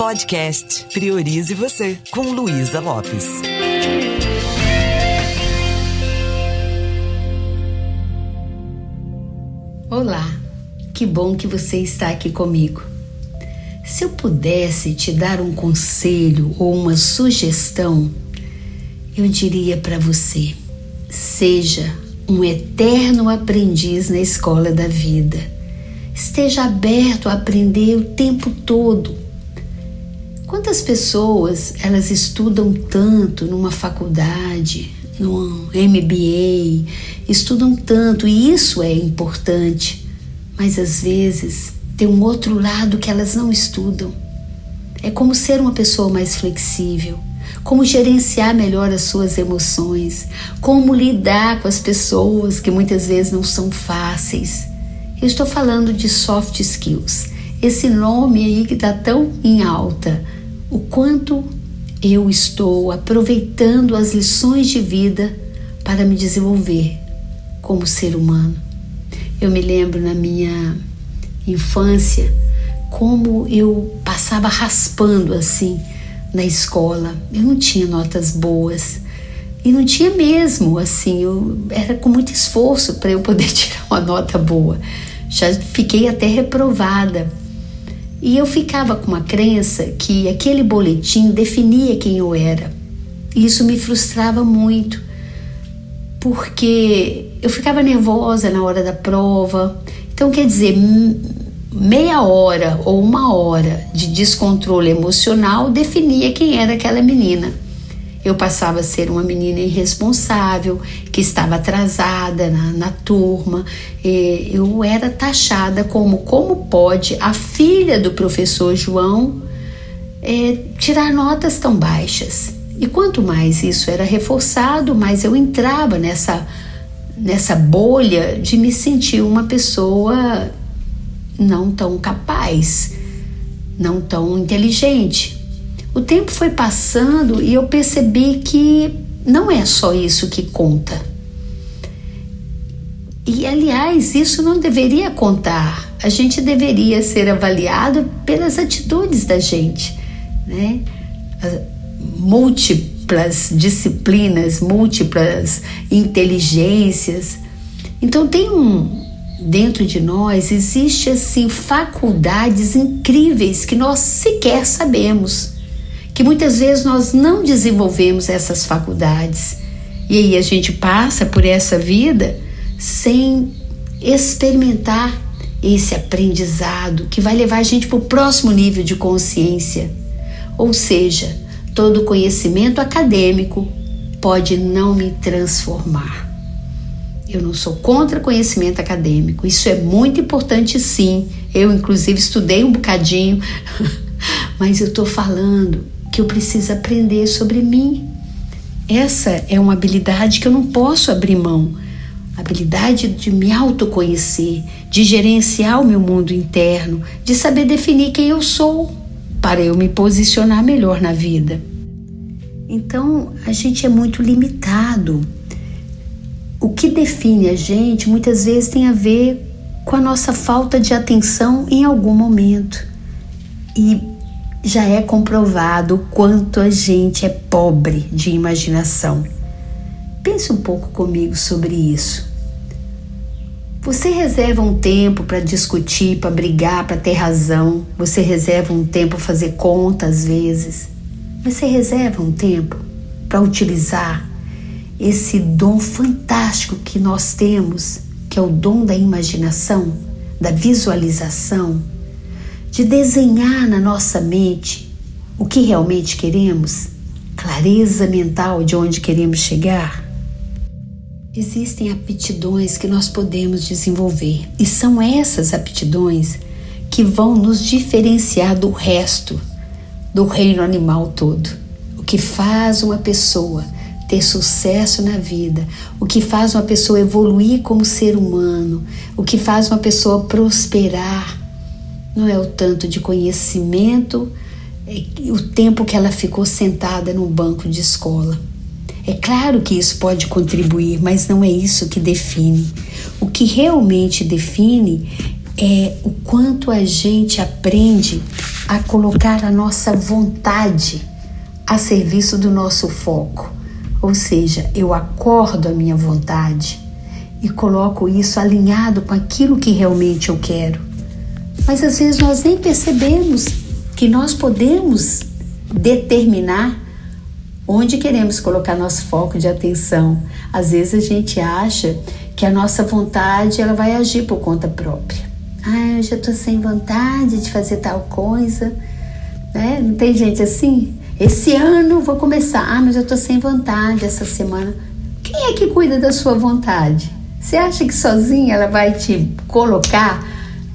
Podcast Priorize Você, com Luísa Lopes. Olá, que bom que você está aqui comigo. Se eu pudesse te dar um conselho ou uma sugestão, eu diria para você: seja um eterno aprendiz na escola da vida. Esteja aberto a aprender o tempo todo Quantas pessoas elas estudam tanto numa faculdade, num MBA, estudam tanto e isso é importante, mas às vezes tem um outro lado que elas não estudam. É como ser uma pessoa mais flexível, como gerenciar melhor as suas emoções, como lidar com as pessoas que muitas vezes não são fáceis. Eu estou falando de soft skills, esse nome aí que está tão em alta o quanto eu estou aproveitando as lições de vida para me desenvolver como ser humano. Eu me lembro na minha infância como eu passava raspando assim na escola. Eu não tinha notas boas. E não tinha mesmo, assim, eu era com muito esforço para eu poder tirar uma nota boa. Já fiquei até reprovada e eu ficava com uma crença que aquele boletim definia quem eu era. E isso me frustrava muito, porque eu ficava nervosa na hora da prova. Então, quer dizer, meia hora ou uma hora de descontrole emocional definia quem era aquela menina. Eu passava a ser uma menina irresponsável, que estava atrasada na, na turma. eu era taxada como como pode a filha do professor João é, tirar notas tão baixas. E quanto mais isso era reforçado, mais eu entrava nessa, nessa bolha de me sentir uma pessoa não tão capaz, não tão inteligente. O tempo foi passando e eu percebi que não é só isso que conta. E aliás, isso não deveria contar. A gente deveria ser avaliado pelas atitudes da gente, né? Múltiplas disciplinas, múltiplas inteligências. Então tem um dentro de nós existe assim faculdades incríveis que nós sequer sabemos que muitas vezes nós não desenvolvemos essas faculdades. E aí a gente passa por essa vida sem experimentar esse aprendizado que vai levar a gente para o próximo nível de consciência. Ou seja, todo conhecimento acadêmico pode não me transformar. Eu não sou contra conhecimento acadêmico, isso é muito importante sim. Eu, inclusive, estudei um bocadinho, mas eu estou falando que eu preciso aprender sobre mim. Essa é uma habilidade que eu não posso abrir mão. Habilidade de me autoconhecer, de gerenciar o meu mundo interno, de saber definir quem eu sou para eu me posicionar melhor na vida. Então, a gente é muito limitado. O que define a gente muitas vezes tem a ver com a nossa falta de atenção em algum momento. E já é comprovado o quanto a gente é pobre de imaginação. Pense um pouco comigo sobre isso. Você reserva um tempo para discutir, para brigar, para ter razão. Você reserva um tempo para fazer conta às vezes. Você reserva um tempo para utilizar esse dom fantástico que nós temos, que é o dom da imaginação, da visualização, de desenhar na nossa mente o que realmente queremos, clareza mental de onde queremos chegar. Existem aptidões que nós podemos desenvolver e são essas aptidões que vão nos diferenciar do resto do reino animal todo. O que faz uma pessoa ter sucesso na vida, o que faz uma pessoa evoluir como ser humano, o que faz uma pessoa prosperar não é o tanto de conhecimento, é o tempo que ela ficou sentada no banco de escola. É claro que isso pode contribuir, mas não é isso que define. O que realmente define é o quanto a gente aprende a colocar a nossa vontade a serviço do nosso foco. Ou seja, eu acordo a minha vontade e coloco isso alinhado com aquilo que realmente eu quero. Mas às vezes nós nem percebemos que nós podemos determinar onde queremos colocar nosso foco de atenção. Às vezes a gente acha que a nossa vontade ela vai agir por conta própria. Ah, eu já estou sem vontade de fazer tal coisa, né? Não tem gente assim? Esse ano vou começar, ah, mas eu estou sem vontade essa semana. Quem é que cuida da sua vontade? Você acha que sozinha ela vai te colocar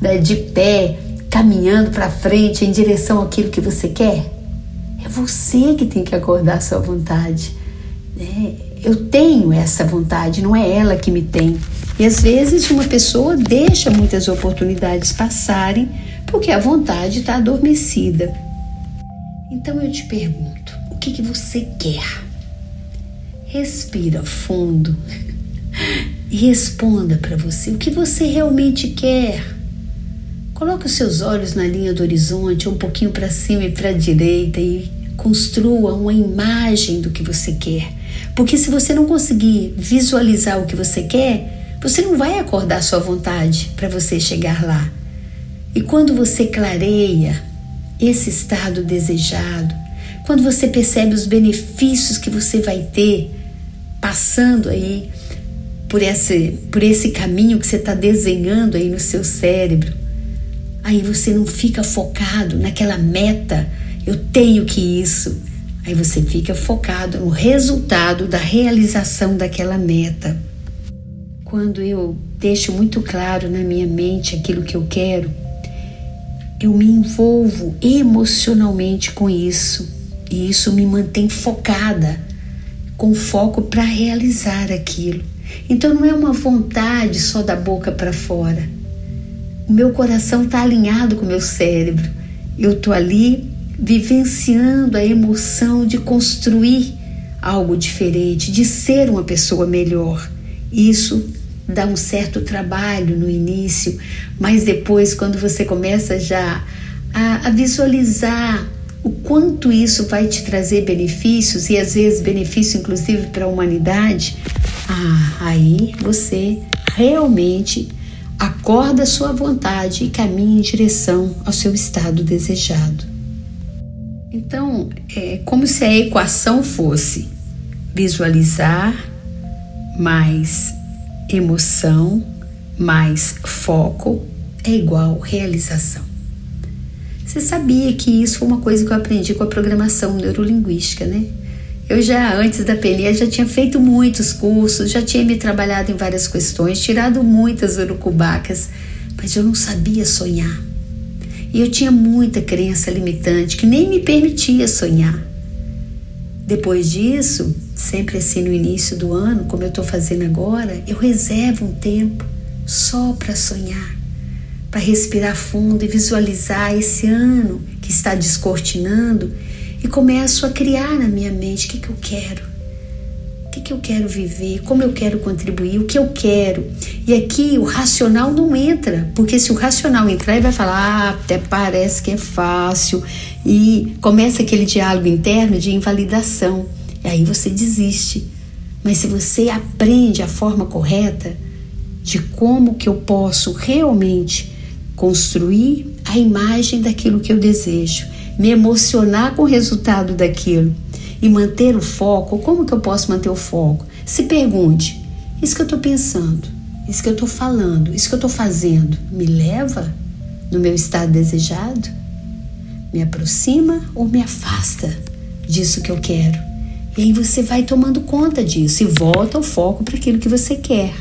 né, de pé, caminhando para frente em direção àquilo que você quer? É você que tem que acordar a sua vontade. Né? Eu tenho essa vontade, não é ela que me tem. E às vezes uma pessoa deixa muitas oportunidades passarem porque a vontade está adormecida. Então eu te pergunto: o que, que você quer? Respira fundo e responda para você o que você realmente quer. Coloque os seus olhos na linha do horizonte, um pouquinho para cima e para a direita e construa uma imagem do que você quer. Porque se você não conseguir visualizar o que você quer, você não vai acordar sua vontade para você chegar lá. E quando você clareia esse estado desejado, quando você percebe os benefícios que você vai ter passando aí por esse, por esse caminho que você está desenhando aí no seu cérebro, aí você não fica focado naquela meta, eu tenho que isso. Aí você fica focado no resultado da realização daquela meta. Quando eu deixo muito claro na minha mente aquilo que eu quero, eu me envolvo emocionalmente com isso e isso me mantém focada, com foco para realizar aquilo. Então não é uma vontade só da boca para fora. O meu coração está alinhado com o meu cérebro. Eu estou ali vivenciando a emoção de construir algo diferente, de ser uma pessoa melhor. Isso dá um certo trabalho no início, mas depois, quando você começa já a, a visualizar o quanto isso vai te trazer benefícios e às vezes benefício inclusive para a humanidade, ah, aí você realmente acorda a sua vontade e caminha em direção ao seu estado desejado. Então, é como se a equação fosse visualizar mais emoção mais foco é igual realização. Você sabia que isso foi uma coisa que eu aprendi com a programação neurolinguística, né? Eu já antes da PNE já tinha feito muitos cursos, já tinha me trabalhado em várias questões, tirado muitas urucubacas, mas eu não sabia sonhar. E eu tinha muita crença limitante que nem me permitia sonhar. Depois disso, sempre assim no início do ano, como eu estou fazendo agora, eu reservo um tempo só para sonhar, para respirar fundo e visualizar esse ano que está descortinando e começo a criar na minha mente o que, que eu quero que, que eu quero viver, como eu quero contribuir, o que eu quero. E aqui o racional não entra, porque se o racional entrar, ele vai falar, ah, até parece que é fácil, e começa aquele diálogo interno de invalidação. E aí você desiste. Mas se você aprende a forma correta de como que eu posso realmente construir a imagem daquilo que eu desejo, me emocionar com o resultado daquilo e manter o foco, como que eu posso manter o foco? Se pergunte: isso que eu estou pensando, isso que eu estou falando, isso que eu estou fazendo, me leva no meu estado desejado? Me aproxima ou me afasta disso que eu quero? E aí você vai tomando conta disso e volta o foco para aquilo que você quer.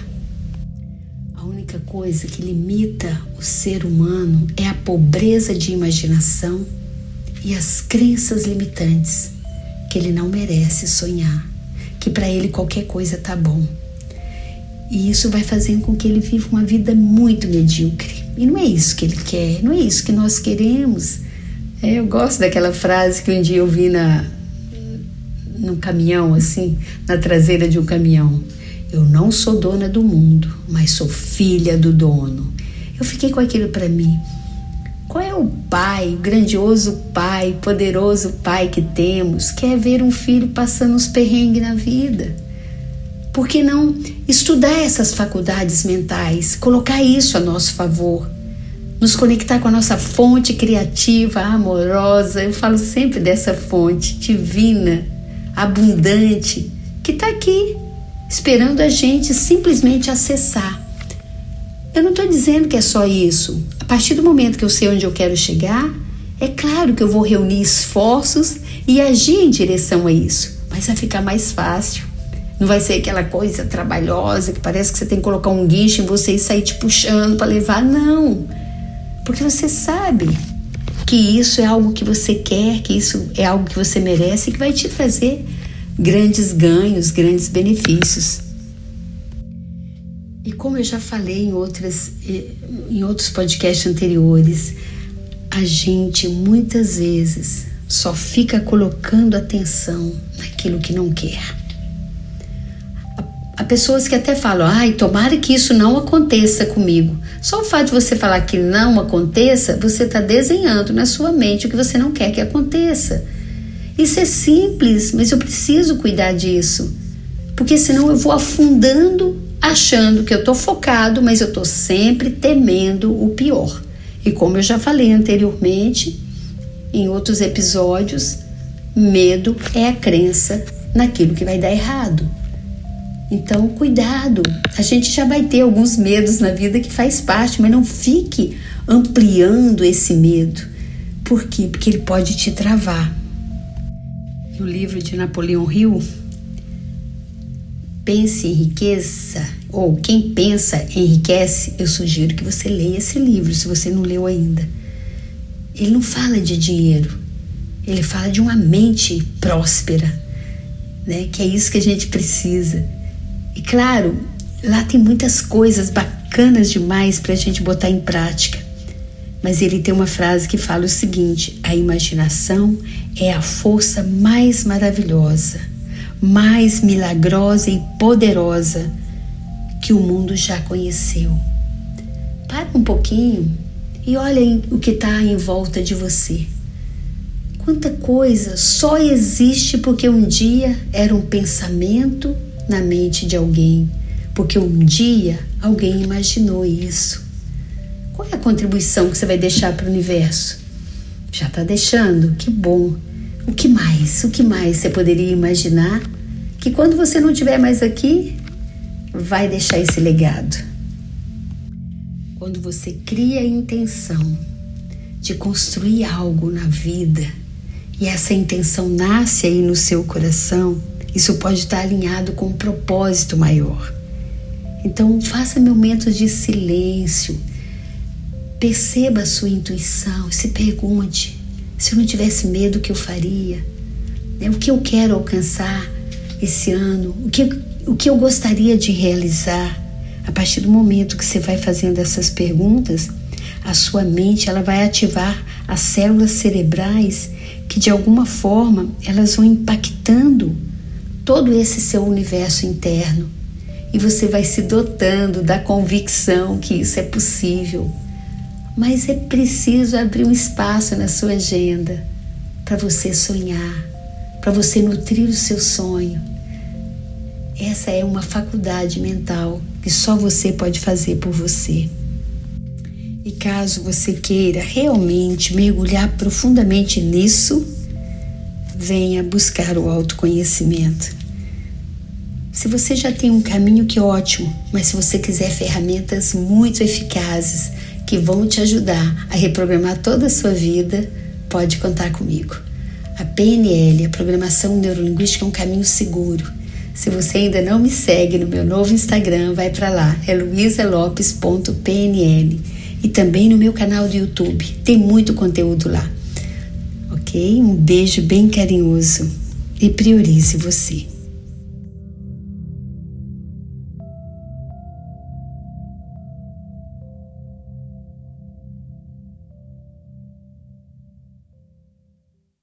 A única coisa que limita o ser humano é a pobreza de imaginação e as crenças limitantes que ele não merece sonhar, que para ele qualquer coisa tá bom. E isso vai fazendo com que ele viva uma vida muito medíocre. E não é isso que ele quer, não é isso que nós queremos. É, eu gosto daquela frase que um dia eu vi na, num caminhão, assim, na traseira de um caminhão. Eu não sou dona do mundo, mas sou filha do dono. Eu fiquei com aquilo para mim. Qual é o pai, o grandioso pai, poderoso pai que temos, que é ver um filho passando uns perrengues na vida? Por que não estudar essas faculdades mentais, colocar isso a nosso favor? Nos conectar com a nossa fonte criativa, amorosa. Eu falo sempre dessa fonte divina, abundante, que está aqui, esperando a gente simplesmente acessar. Eu não estou dizendo que é só isso. A partir do momento que eu sei onde eu quero chegar, é claro que eu vou reunir esforços e agir em direção a isso, mas vai ficar mais fácil. Não vai ser aquela coisa trabalhosa que parece que você tem que colocar um guincho em você e sair te puxando para levar. Não. Porque você sabe que isso é algo que você quer, que isso é algo que você merece e que vai te trazer grandes ganhos, grandes benefícios. E como eu já falei em, outras, em outros podcasts anteriores, a gente muitas vezes só fica colocando atenção naquilo que não quer. Há pessoas que até falam, ai, tomara que isso não aconteça comigo. Só o fato de você falar que não aconteça, você está desenhando na sua mente o que você não quer que aconteça. Isso é simples, mas eu preciso cuidar disso. Porque senão eu vou afundando achando que eu estou focado, mas eu estou sempre temendo o pior. E como eu já falei anteriormente, em outros episódios, medo é a crença naquilo que vai dar errado. Então, cuidado. A gente já vai ter alguns medos na vida que faz parte, mas não fique ampliando esse medo. Por quê? Porque ele pode te travar. No livro de Napoleão Hill, Pense em Riqueza, ou Quem Pensa Enriquece, eu sugiro que você leia esse livro, se você não leu ainda. Ele não fala de dinheiro, ele fala de uma mente próspera, né? que é isso que a gente precisa. E claro, lá tem muitas coisas bacanas demais para a gente botar em prática. Mas ele tem uma frase que fala o seguinte: a imaginação é a força mais maravilhosa mais milagrosa e poderosa que o mundo já conheceu. Para um pouquinho e olha o que está em volta de você. Quanta coisa só existe porque um dia era um pensamento na mente de alguém, porque um dia alguém imaginou isso. Qual é a contribuição que você vai deixar para o universo? Já está deixando? Que bom! O que mais? O que mais você poderia imaginar que quando você não estiver mais aqui, vai deixar esse legado? Quando você cria a intenção de construir algo na vida e essa intenção nasce aí no seu coração, isso pode estar alinhado com um propósito maior. Então, faça momentos de silêncio, perceba a sua intuição, se pergunte: se eu não tivesse medo, o que eu faria? Né? O que eu quero alcançar esse ano? O que, o que eu gostaria de realizar? A partir do momento que você vai fazendo essas perguntas, a sua mente ela vai ativar as células cerebrais que de alguma forma elas vão impactando todo esse seu universo interno e você vai se dotando da convicção que isso é possível mas é preciso abrir um espaço na sua agenda para você sonhar, para você nutrir o seu sonho. Essa é uma faculdade mental que só você pode fazer por você. E caso você queira realmente mergulhar profundamente nisso, venha buscar o autoconhecimento. Se você já tem um caminho, que ótimo, mas se você quiser ferramentas muito eficazes que vão te ajudar a reprogramar toda a sua vida, pode contar comigo. A PNL, a Programação Neurolinguística, é um caminho seguro. Se você ainda não me segue no meu novo Instagram, vai para lá, é luisalopes.pnl e também no meu canal do YouTube. Tem muito conteúdo lá. Ok? Um beijo bem carinhoso e priorize você.